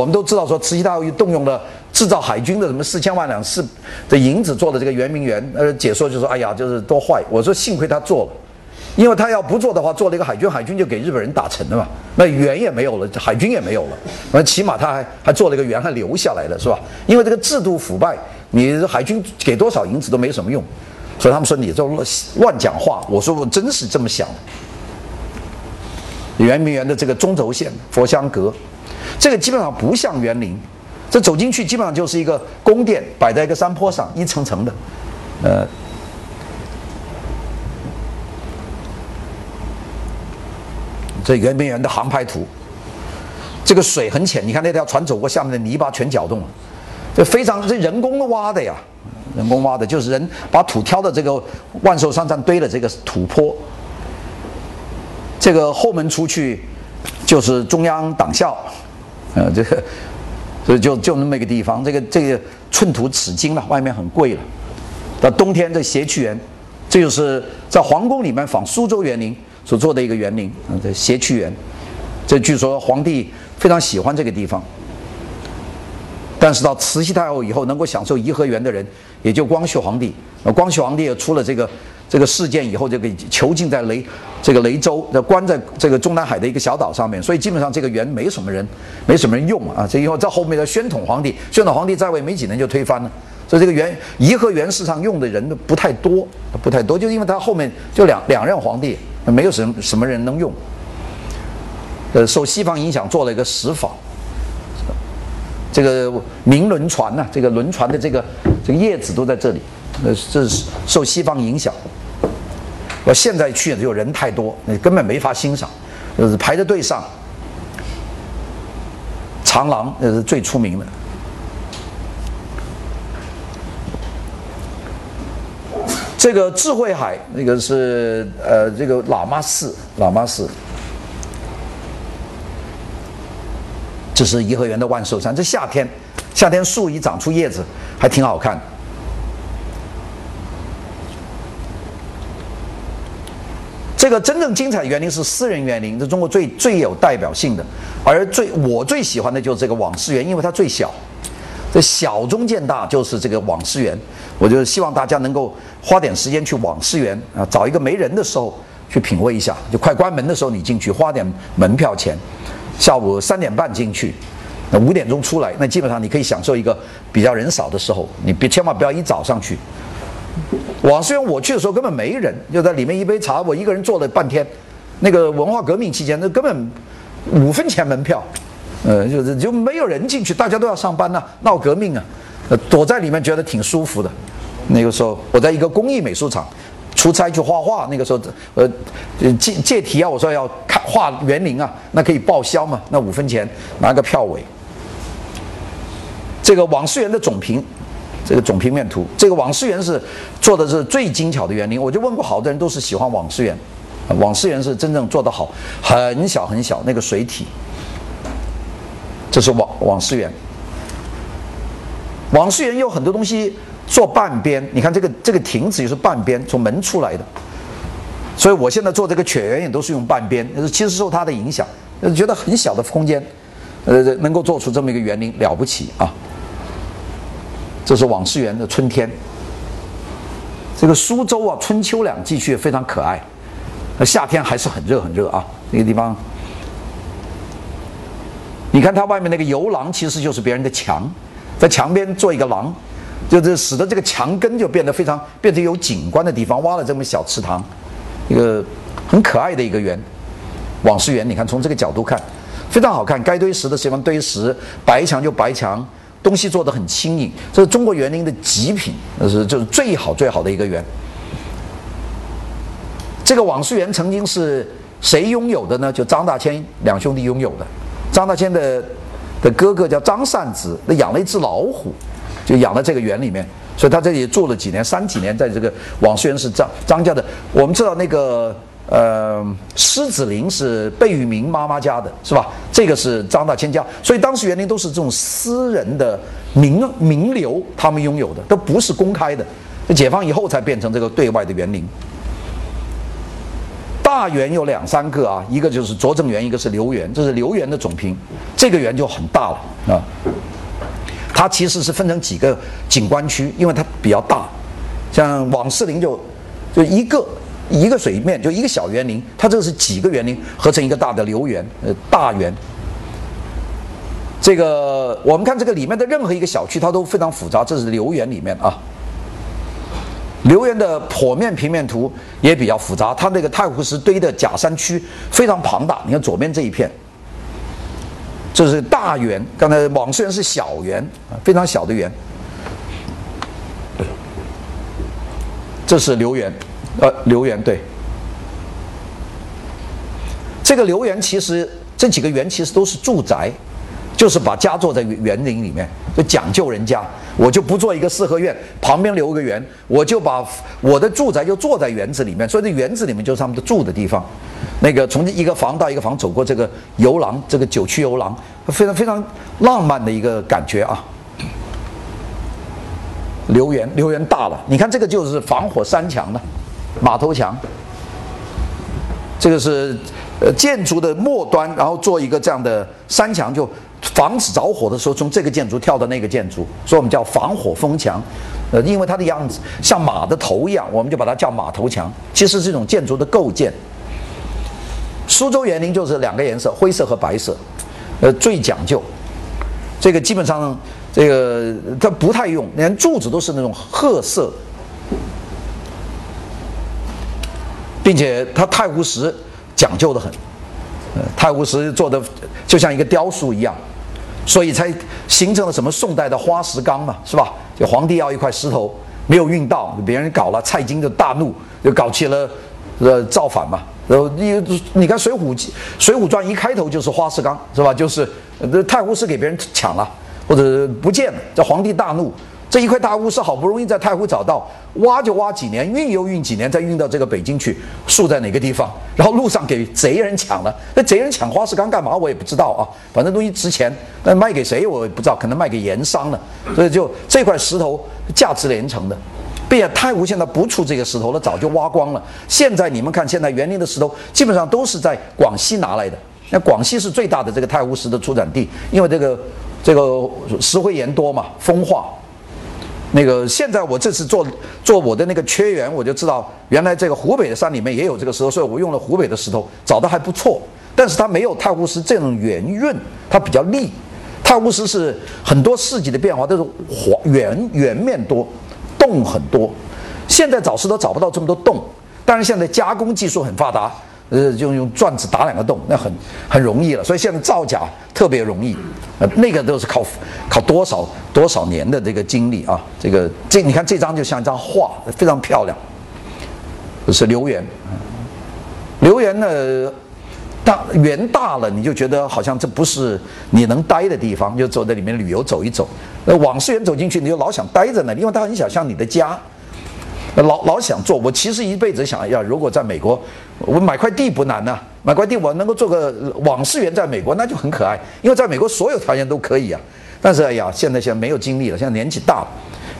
我们都知道说慈禧太后又动用了制造海军的什么四千万两四的银子做的这个圆明园，呃，解说就说哎呀，就是多坏。我说幸亏他做了，因为他要不做的话，做了一个海军，海军就给日本人打沉了嘛，那圆也没有了，海军也没有了。那起码他还还做了一个圆，还留下来了，是吧？因为这个制度腐败，你海军给多少银子都没什么用，所以他们说你这乱乱讲话。我说我真是这么想的。圆明园的这个中轴线佛香阁，这个基本上不像园林，这走进去基本上就是一个宫殿，摆在一个山坡上，一层层的，呃，这圆明园的航拍图，这个水很浅，你看那条船走过，下面的泥巴全搅动了，这非常这人工挖的呀，人工挖的，就是人把土挑到这个万寿山上堆的这个土坡。这个后门出去就是中央党校，呃，这个所以就就那么一个地方，这个这个寸土尺金了，外面很贵了。到冬天这谐趣园，这就是在皇宫里面仿苏州园林所做的一个园林，啊，这谐趣园，这据说皇帝非常喜欢这个地方。但是到慈禧太后以后，能够享受颐和园的人，也就光绪皇帝。光绪皇帝也出了这个。这个事件以后就给囚禁在雷这个雷州，关在这个中南海的一个小岛上面，所以基本上这个园没什么人，没什么人用啊。这以后在后面的宣统皇帝，宣统皇帝在位没几年就推翻了，所以这个园颐和园市场用的人不太多，不太多，就因为他后面就两两任皇帝，没有什么什么人能用。呃，受西方影响做了一个石坊，这个明轮船呢，这个轮船的这个这个叶子都在这里，呃，这是受西方影响。我现在去就人太多，你根本没法欣赏，就是排着队上。长廊那是最出名的。这个智慧海那个是呃这个喇嘛寺，喇嘛寺。这是颐和园的万寿山，这夏天，夏天树一长出叶子，还挺好看。这个真正精彩园林是私人园林，是中国最最有代表性的。而最我最喜欢的就是这个网师园，因为它最小。这小中见大，就是这个网师园。我就希望大家能够花点时间去网师园啊，找一个没人的时候去品味一下。就快关门的时候你进去，花点门票钱。下午三点半进去，那五点钟出来，那基本上你可以享受一个比较人少的时候。你别千万不要一早上去。网师园我去的时候根本没人，就在里面一杯茶，我一个人坐了半天。那个文化革命期间，那根本五分钱门票，呃，就是就没有人进去，大家都要上班呐，闹革命啊，呃，躲在里面觉得挺舒服的。那个时候我在一个工艺美术厂出差去画画，那个时候呃借借题啊，我说要看画园林啊，那可以报销嘛，那五分钱拿个票尾。这个网师园的总评。这个总平面图，这个网师园是做的是最精巧的园林。我就问过好多人，都是喜欢网师园。网师园是真正做得好，很小很小那个水体。这是网网师园。网师园有很多东西做半边，你看这个这个亭子也是半边，从门出来的。所以我现在做这个犬园也都是用半边，其实受它的影响，觉得很小的空间，呃，能够做出这么一个园林了不起啊。这是网师园的春天。这个苏州啊，春秋两季去非常可爱，那夏天还是很热很热啊。那个地方，你看它外面那个游廊，其实就是别人的墙，在墙边做一个廊，就是使得这个墙根就变得非常变成有景观的地方。挖了这么小池塘，一个很可爱的一个园。网师园，你看从这个角度看，非常好看。该堆石的地方堆石，白墙就白墙。东西做的很轻盈，这是中国园林的极品，那是就是最好最好的一个园。这个网师园曾经是谁拥有的呢？就张大千两兄弟拥有的。张大千的的哥哥叫张善子，那养了一只老虎，就养在这个园里面，所以他这里住了几年，三几年，在这个网师园是张张家的。我们知道那个。呃，狮子林是贝聿铭妈妈家的，是吧？这个是张大千家，所以当时园林都是这种私人的名名流他们拥有的，都不是公开的。解放以后才变成这个对外的园林。大园有两三个啊，一个就是拙政园，一个是留园，这是留园的总评。这个园就很大了，啊。它其实是分成几个景观区，因为它比较大，像往事林就就一个一个水面就一个小园林，它这个是几个园林合成一个大的流园，呃，大园。这个我们看这个里面的任何一个小区，它都非常复杂，这是流园里面啊。留园的剖面平面图也比较复杂，它那个太湖石堆的假山区非常庞大。你看左边这一片，这是大园，刚才网虽然是小园啊，非常小的园。这是留园，呃，留园对。这个留园其实这几个园其实都是住宅。就是把家做在园林里面，就讲究人家，我就不做一个四合院，旁边留个园，我就把我的住宅就坐在园子里面，所以这园子里面就是他们的住的地方。那个从一个房到一个房走过这个游廊，这个九曲游廊，非常非常浪漫的一个感觉啊。留园，留园大了，你看这个就是防火三墙的马头墙，这个是呃建筑的末端，然后做一个这样的山墙就。防止着火的时候，从这个建筑跳到那个建筑，所以我们叫防火封墙。呃，因为它的样子像马的头一样，我们就把它叫马头墙。其实这种建筑的构建，苏州园林就是两个颜色，灰色和白色，呃，最讲究。这个基本上，这个它不太用，连柱子都是那种褐色，并且它太湖石讲究的很，呃，太湖石做的就像一个雕塑一样。所以才形成了什么宋代的花石纲嘛，是吧？就皇帝要一块石头没有运到，别人搞了，蔡京就大怒，就搞起了呃造反嘛。然后你你看《水浒水浒传》一开头就是花石纲，是吧？就是太湖石给别人抢了，或者不见了，这皇帝大怒。这一块大乌石好不容易在太湖找到，挖就挖几年，运又运几年，再运到这个北京去，竖在哪个地方？然后路上给贼人抢了。那贼人抢花石纲干嘛？我也不知道啊。反正东西值钱，那卖给谁我也不知道，可能卖给盐商了。所以就这块石头价值连城的，并且太湖现在不出这个石头了，早就挖光了。现在你们看，现在园林的石头基本上都是在广西拿来的。那广西是最大的这个太湖石的出产地，因为这个这个石灰岩多嘛，风化。那个现在我这次做做我的那个缺园，我就知道原来这个湖北的山里面也有这个石头，所以我用了湖北的石头，找的还不错。但是它没有太湖石这种圆润，它比较利。太湖石是很多世纪的变化，都是黄圆圆面多，洞很多。现在找石头找不到这么多洞，但是现在加工技术很发达。呃，就用钻子打两个洞，那很很容易了。所以现在造假特别容易，呃，那个都是靠靠多少多少年的这个经历啊。这个这你看这张就像一张画，非常漂亮。是留园，留园呢，大园大了，你就觉得好像这不是你能待的地方，就走在里面旅游走一走。那往事园走进去，你就老想待在那，因为它很想像你的家。老老想做，我其实一辈子想要，如果在美国，我买块地不难呐，买块地我能够做个往事园，在美国那就很可爱，因为在美国所有条件都可以啊。但是哎呀，现在现在没有精力了，现在年纪大了，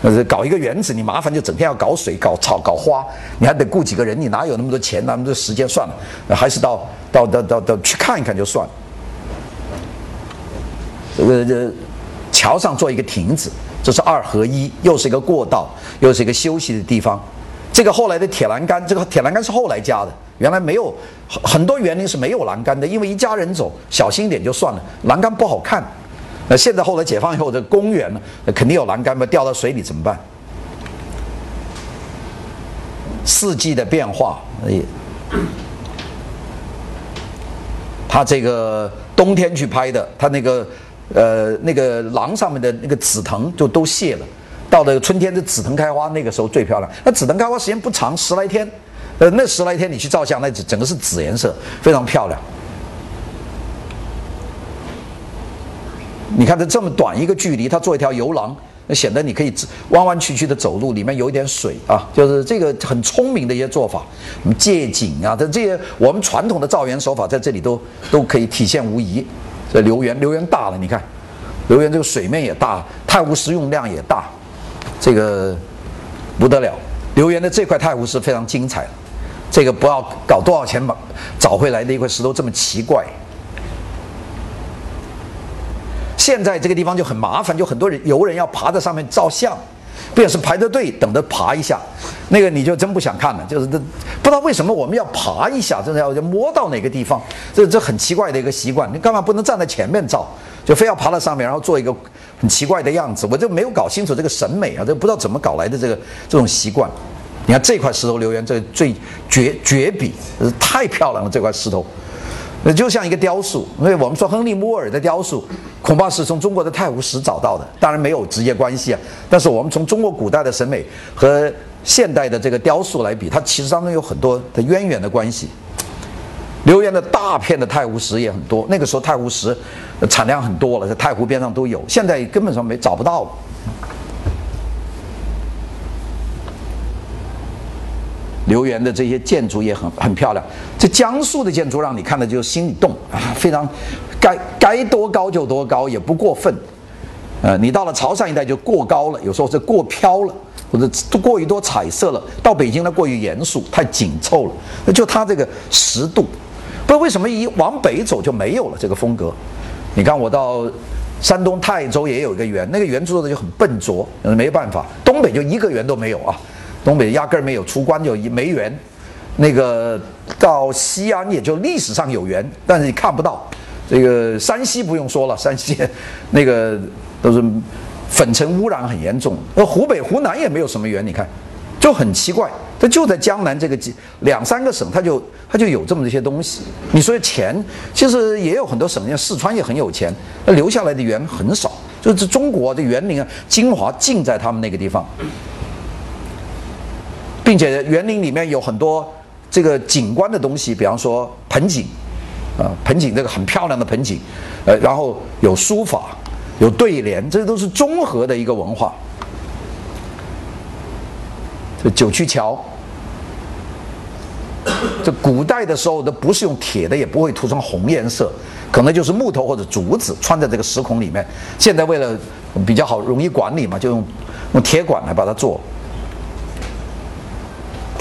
呃，搞一个园子你麻烦，就整天要搞水、搞草、搞花，你还得雇几个人，你哪有那么多钱，那么多时间？算了，还是到到到到到去看一看就算了。这个桥上做一个亭子。这是二合一，又是一个过道，又是一个休息的地方。这个后来的铁栏杆，这个铁栏杆是后来加的，原来没有很很多园林是没有栏杆的，因为一家人走，小心一点就算了，栏杆不好看。那现在后来解放以后，这公园呢，肯定有栏杆嘛，掉到水里怎么办？四季的变化，他这个冬天去拍的，他那个。呃，那个廊上面的那个紫藤就都谢了，到了春天的紫藤开花，那个时候最漂亮。那紫藤开花时间不长，十来天，呃，那十来天你去照相，那整个是紫颜色，非常漂亮。你看它这么短一个距离，它做一条游廊，那显得你可以弯弯曲曲的走路，里面有一点水啊，就是这个很聪明的一些做法，什么借景啊，这这些我们传统的造园手法在这里都都可以体现无疑。这留园，留园大了，你看，留园这个水面也大，太湖石用量也大，这个不得了。留园的这块太湖石非常精彩，这个不要搞多少钱吧找回来的一块石头这么奇怪。现在这个地方就很麻烦，就很多人游人要爬在上面照相，不也是排着队等着爬一下，那个你就真不想看了，就是这不知道为什么我们要爬一下，真的要摸到哪个地方，这这很奇怪的一个习惯，你干嘛不能站在前面照，就非要爬到上面，然后做一个很奇怪的样子，我就没有搞清楚这个审美啊，这不知道怎么搞来的这个这种习惯。你看这块石头留言，这最绝绝笔，太漂亮了，这块石头。那就像一个雕塑，因为我们说亨利·摩尔的雕塑，恐怕是从中国的太湖石找到的，当然没有直接关系啊。但是我们从中国古代的审美和现代的这个雕塑来比，它其实当中有很多的渊源的关系。留言的大片的太湖石也很多，那个时候太湖石产量很多了，在太湖边上都有，现在根本上没找不到了。留园的这些建筑也很很漂亮，这江苏的建筑让你看了就心里动啊，非常该该多高就多高，也不过分。呃，你到了潮汕一带就过高了，有时候是过飘了，或者过于多彩色了。到北京呢过于严肃，太紧凑了。那就它这个十度，不知道为什么一往北走就没有了这个风格。你看我到山东泰州也有一个园，那个园做的就很笨拙，没办法。东北就一个园都没有啊。东北压根儿没有出关就没缘，那个到西安也就历史上有缘，但是你看不到。这个山西不用说了，山西那个都是粉尘污染很严重。那湖北、湖南也没有什么缘，你看就很奇怪。它就在江南这个几两三个省，它就它就有这么一些东西。你说钱，其实也有很多省，像四川也很有钱，那留下来的园很少。就是中国的园林啊，精华尽在他们那个地方。并且园林里面有很多这个景观的东西，比方说盆景，啊，盆景这个很漂亮的盆景，呃，然后有书法，有对联，这都是综合的一个文化。这九曲桥，这古代的时候都不是用铁的，也不会涂成红颜色，可能就是木头或者竹子穿在这个石孔里面。现在为了比较好容易管理嘛，就用用铁管来把它做。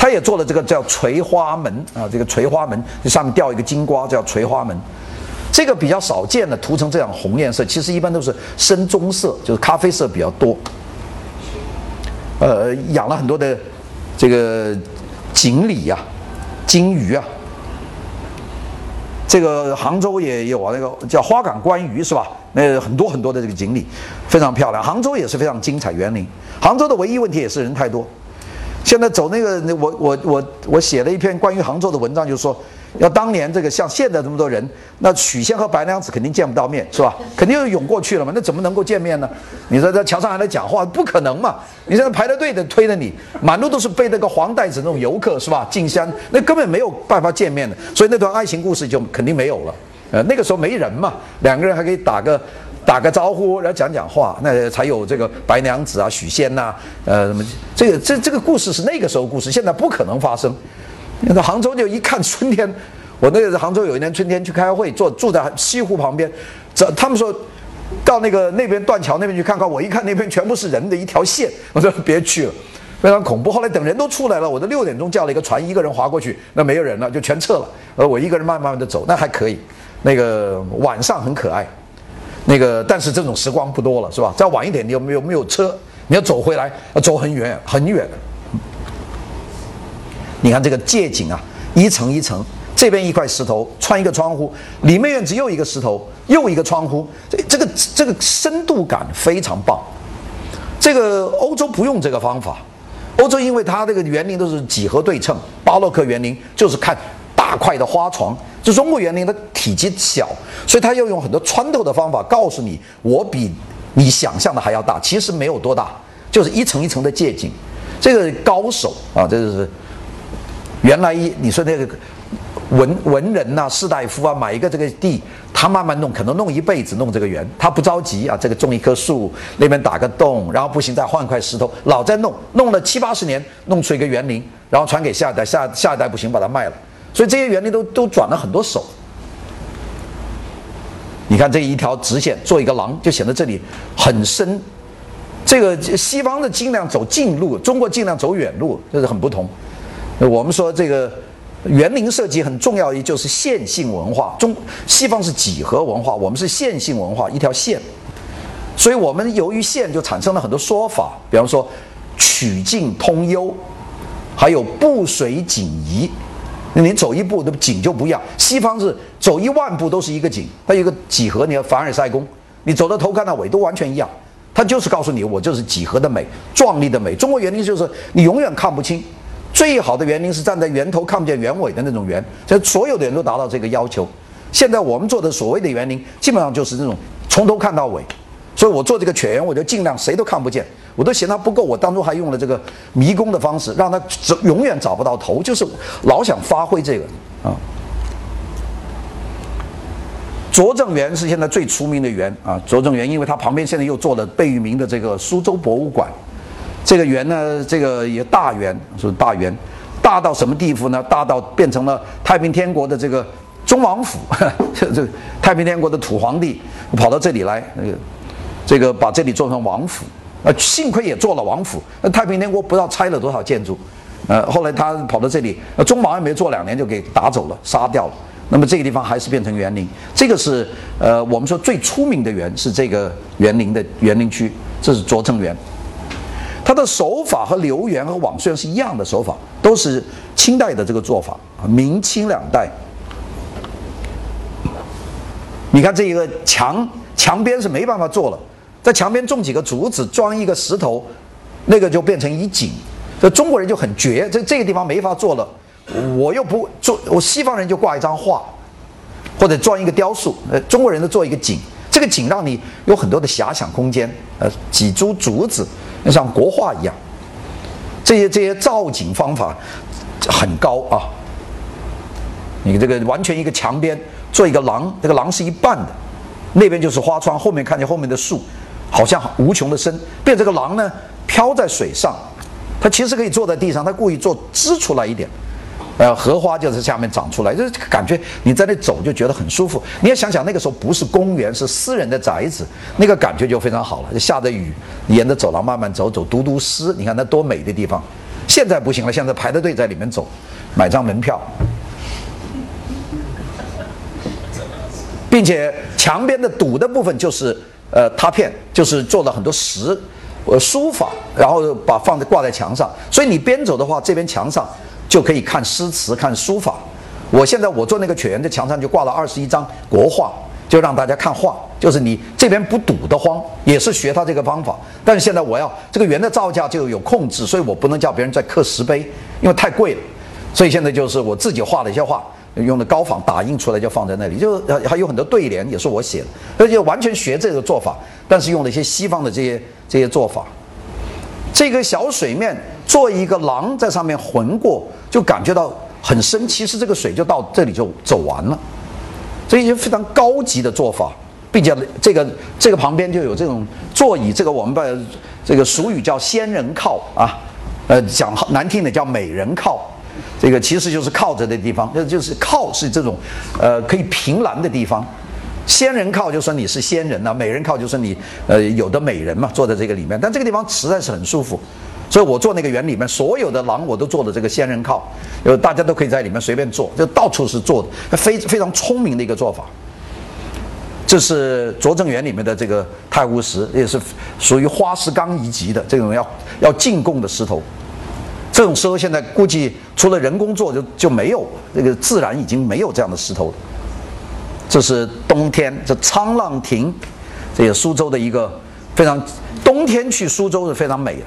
他也做了这个叫垂花门啊，这个垂花门这上面吊一个金瓜叫垂花门，这个比较少见的涂成这样红颜色，其实一般都是深棕色，就是咖啡色比较多。呃，养了很多的这个锦鲤呀、金鱼啊。这个杭州也有啊，那个叫花港观鱼是吧？那很多很多的这个锦鲤，非常漂亮。杭州也是非常精彩园林。杭州的唯一问题也是人太多。现在走那个，那我我我我写了一篇关于杭州的文章，就是说，要当年这个像现在这么多人，那许仙和白娘子肯定见不到面，是吧？肯定又涌过去了嘛，那怎么能够见面呢？你说在桥上还在讲话，不可能嘛！你现在排着队的推着你，满路都是背那个黄袋子那种游客，是吧？进山那根本没有办法见面的，所以那段爱情故事就肯定没有了。呃，那个时候没人嘛，两个人还可以打个。打个招呼，然后讲讲话，那才有这个白娘子啊、许仙呐，呃，什么这个这这个故事是那个时候故事，现在不可能发生。那个杭州就一看春天，我那个杭州有一年春天去开会，坐住在西湖旁边，这他们说到那个那边断桥那边去看看，我一看那边全部是人的一条线，我说别去了，非常恐怖。后来等人都出来了，我都六点钟叫了一个船，一个人划过去，那没有人了，就全撤了，而我一个人慢慢的走，那还可以。那个晚上很可爱。那个，但是这种时光不多了，是吧？再晚一点，你有没有没有车？你要走回来，要走很远很远。你看这个街景啊，一层一层，这边一块石头穿一个窗户，里面院子又一个石头，又一个窗户，这这个这个深度感非常棒。这个欧洲不用这个方法，欧洲因为它这个园林都是几何对称，巴洛克园林就是看大块的花床。就中国园林的体积小，所以他要用很多穿透的方法告诉你，我比你想象的还要大。其实没有多大，就是一层一层的借景。这个高手啊，这就是原来一你说那个文文人呐、士大夫啊，买一个这个地，他慢慢弄，可能弄一辈子弄这个园，他不着急啊。这个种一棵树，那边打个洞，然后不行再换块石头，老在弄，弄了七八十年，弄出一个园林，然后传给下一代，下下一代不行，把它卖了。所以这些园林都都转了很多手。你看这一条直线做一个廊，就显得这里很深。这个西方的尽量走近路，中国尽量走远路，这是很不同。我们说这个园林设计很重要的就是线性文化，中西方是几何文化，我们是线性文化，一条线。所以我们由于线就产生了很多说法，比方说曲径通幽，还有步水景移你走一步，那景就不一样。西方是走一万步都是一个景，它有个几何，你要凡尔赛宫，你走到头看到尾都完全一样。它就是告诉你，我就是几何的美，壮丽的美。中国园林就是你永远看不清，最好的园林是站在源头看不见原尾的那种园。这所有的人都达到这个要求。现在我们做的所谓的园林，基本上就是那种从头看到尾。所以我做这个犬园，我就尽量谁都看不见，我都嫌它不够。我当中还用了这个迷宫的方式，让它永远找不到头，就是老想发挥这个啊。拙政园是现在最出名的园啊，拙政园，因为它旁边现在又做了贝聿铭的这个苏州博物馆。这个园呢，这个也大园是大园，大到什么地步呢？大到变成了太平天国的这个忠王府，这这太平天国的土皇帝跑到这里来那个。这个把这里做成王府，呃，幸亏也做了王府。那太平天国不知道拆了多少建筑，呃，后来他跑到这里，呃，中王也没做两年就给打走了，杀掉了。那么这个地方还是变成园林。这个是呃，我们说最出名的园是这个园林的园林区，这是拙政园。它的手法和留园和网虽然是一样的手法，都是清代的这个做法，明清两代。你看这一个墙墙边是没办法做了。在墙边种几个竹子，装一个石头，那个就变成一景。这中国人就很绝，这这个地方没法做了，我又不做，我西方人就挂一张画，或者装一个雕塑。呃，中国人都做一个景，这个景让你有很多的遐想空间。呃，几株竹子，像国画一样。这些这些造景方法很高啊。你这个完全一个墙边做一个廊，这个廊是一半的，那边就是花窗，后面看见后面的树。好像无穷的深，变这个狼呢飘在水上，它其实可以坐在地上，它故意做支出来一点，呃，荷花就在下面长出来，就是感觉你在那走就觉得很舒服。你要想想那个时候不是公园，是私人的宅子，那个感觉就非常好了。就下着雨，沿着走廊慢慢走走，读读诗，你看那多美的地方。现在不行了，现在排着队在里面走，买张门票，并且墙边的堵的部分就是。呃，拓片就是做了很多石，呃，书法，然后把放在挂在墙上，所以你边走的话，这边墙上就可以看诗词、看书法。我现在我做那个犬园的墙上就挂了二十一张国画，就让大家看画，就是你这边不堵得慌，也是学他这个方法。但是现在我要这个园的造价就有控制，所以我不能叫别人再刻石碑，因为太贵了。所以现在就是我自己画了一些画。用的高仿打印出来就放在那里，就还有很多对联也是我写的，而且完全学这个做法，但是用了一些西方的这些这些做法。这个小水面做一个廊在上面浑过，就感觉到很深。其实这个水就到这里就走完了，这些非常高级的做法，并且这个这个旁边就有这种座椅，这个我们把这个俗语叫仙人靠啊，呃讲难听的叫美人靠。这个其实就是靠着的地方，那就是靠是这种，呃，可以凭栏的地方。仙人靠就说你是仙人呐，美人靠就说你呃有的美人嘛，坐在这个里面。但这个地方实在是很舒服，所以我做那个园里面所有的廊我都做的这个仙人靠，呃，大家都可以在里面随便坐，就到处是坐的，非非常聪明的一个做法。这是拙政园里面的这个太湖石，也是属于花石纲一级的这种要要进贡的石头。这种石头现在估计除了人工做就就没有，这个自然已经没有这样的石头了。这是冬天，这沧浪亭，这个苏州的一个非常冬天去苏州是非常美的。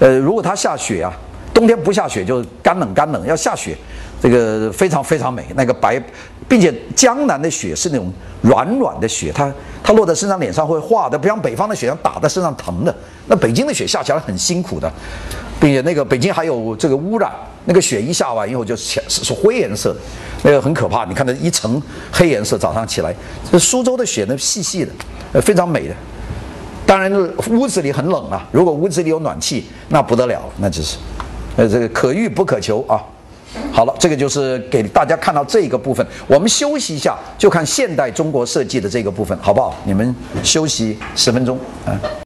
呃，如果它下雪啊，冬天不下雪就干冷干冷，要下雪，这个非常非常美。那个白，并且江南的雪是那种软软的雪，它它落在身上脸上会化的，不像北方的雪像打在身上疼的。那北京的雪下起来很辛苦的。并且那个北京还有这个污染，那个雪一下完以后就是是灰颜色的，那个很可怕。你看那一层黑颜色，早上起来，这苏州的雪呢细细的，呃非常美的。当然屋子里很冷啊，如果屋子里有暖气，那不得了，那就是，呃这个可遇不可求啊。好了，这个就是给大家看到这个部分。我们休息一下，就看现代中国设计的这个部分，好不好？你们休息十分钟啊。